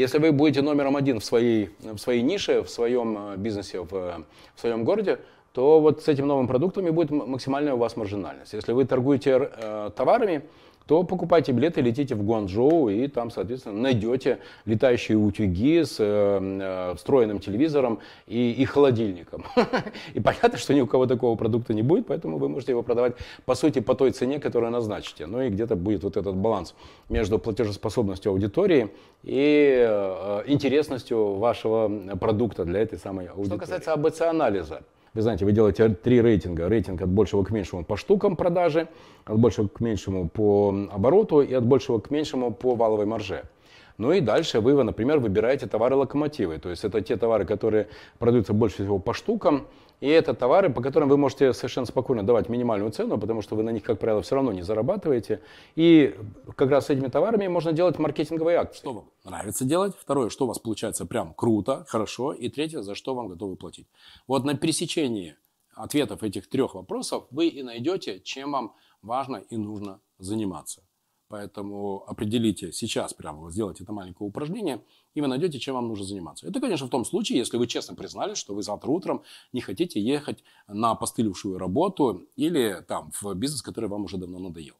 Если вы будете номером один в своей, в своей нише, в своем э, бизнесе, в, в своем городе, то вот с этим новым продуктами будет максимальная у вас маржинальность. Если вы торгуете э, товарами, то покупайте билеты, летите в Гуанчжоу и там, соответственно, найдете летающие утюги с э, э, встроенным телевизором и, и холодильником. И понятно, что ни у кого такого продукта не будет, поэтому вы можете его продавать, по сути, по той цене, которую назначите. Ну и где-то будет вот этот баланс между платежеспособностью аудитории и э, интересностью вашего продукта для этой самой аудитории. Что касается АБЦ-анализа, вы знаете, вы делаете три рейтинга. Рейтинг от большего к меньшему по штукам продажи, от большего к меньшему по обороту и от большего к меньшему по валовой марже. Ну и дальше вы, например, выбираете товары-локомотивы. То есть это те товары, которые продаются больше всего по штукам, и это товары, по которым вы можете совершенно спокойно давать минимальную цену, потому что вы на них, как правило, все равно не зарабатываете. И как раз с этими товарами можно делать маркетинговые акции. Что вам нравится делать? Второе, что у вас получается прям круто, хорошо. И третье, за что вам готовы платить. Вот на пересечении ответов этих трех вопросов вы и найдете, чем вам важно и нужно заниматься. Поэтому определите сейчас, прямо вот сделайте это маленькое упражнение, и вы найдете, чем вам нужно заниматься. Это, конечно, в том случае, если вы честно признали, что вы завтра утром не хотите ехать на постылившую работу или там в бизнес, который вам уже давно надоел.